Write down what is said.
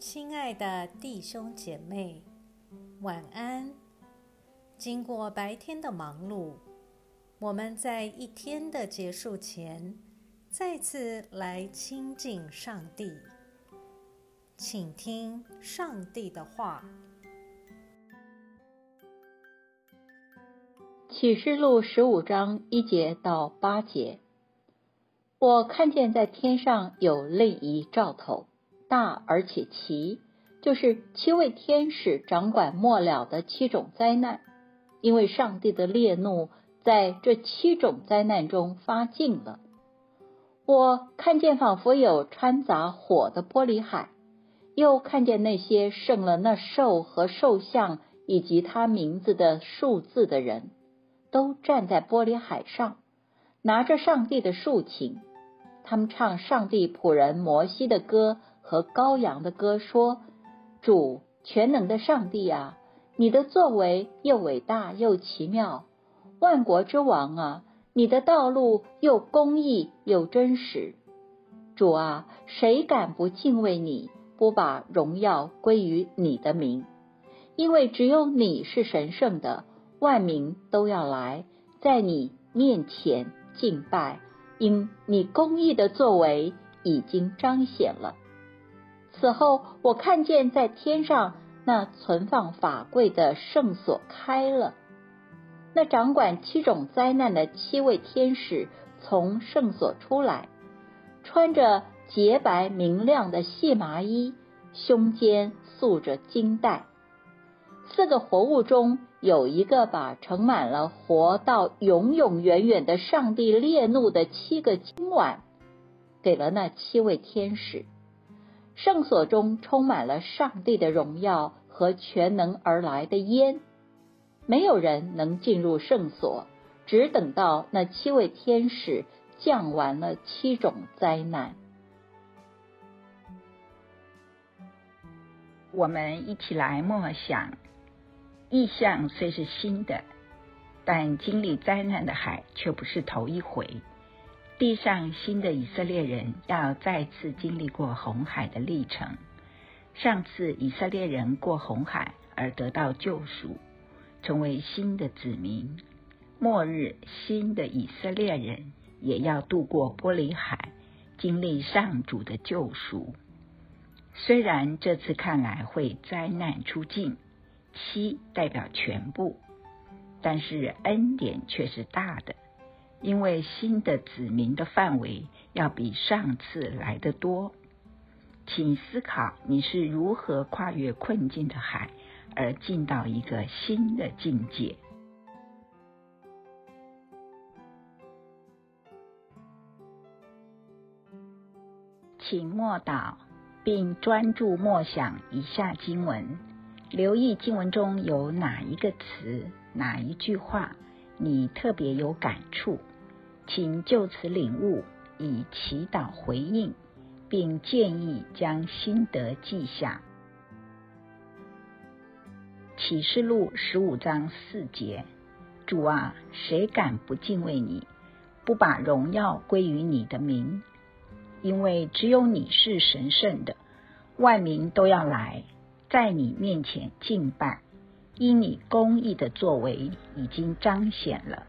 亲爱的弟兄姐妹，晚安。经过白天的忙碌，我们在一天的结束前，再次来亲近上帝，请听上帝的话。启示录十五章一节到八节，我看见在天上有另一兆头。大而且奇，就是七位天使掌管末了的七种灾难，因为上帝的烈怒在这七种灾难中发尽了。我看见仿佛有掺杂火的玻璃海，又看见那些胜了那兽和兽像以及他名字的数字的人，都站在玻璃海上，拿着上帝的竖琴，他们唱上帝仆人摩西的歌。和羔羊的歌说：“主全能的上帝啊，你的作为又伟大又奇妙，万国之王啊，你的道路又公义又真实。主啊，谁敢不敬畏你，不把荣耀归于你的名？因为只有你是神圣的，万民都要来在你面前敬拜，因你公义的作为已经彰显了。”此后，我看见在天上那存放法柜的圣所开了，那掌管七种灾难的七位天使从圣所出来，穿着洁白明亮的细麻衣，胸间束着金带。四个活物中有一个把盛满了活到永永远远的上帝烈怒的七个金碗，给了那七位天使。圣所中充满了上帝的荣耀和全能而来的烟，没有人能进入圣所，只等到那七位天使降完了七种灾难。我们一起来默想，意象虽是新的，但经历灾难的海却不是头一回。地上新的以色列人要再次经历过红海的历程。上次以色列人过红海而得到救赎，成为新的子民。末日新的以色列人也要渡过玻璃海，经历上主的救赎。虽然这次看来会灾难出尽，七代表全部，但是恩典却是大的。因为新的子民的范围要比上次来的多，请思考你是如何跨越困境的海，而进到一个新的境界。请默祷，并专注默想以下经文，留意经文中有哪一个词、哪一句话，你特别有感触。请就此领悟，以祈祷回应，并建议将心得记下。启示录十五章四节：主啊，谁敢不敬畏你，不把荣耀归于你的名？因为只有你是神圣的，万民都要来在你面前敬拜，因你公义的作为已经彰显了。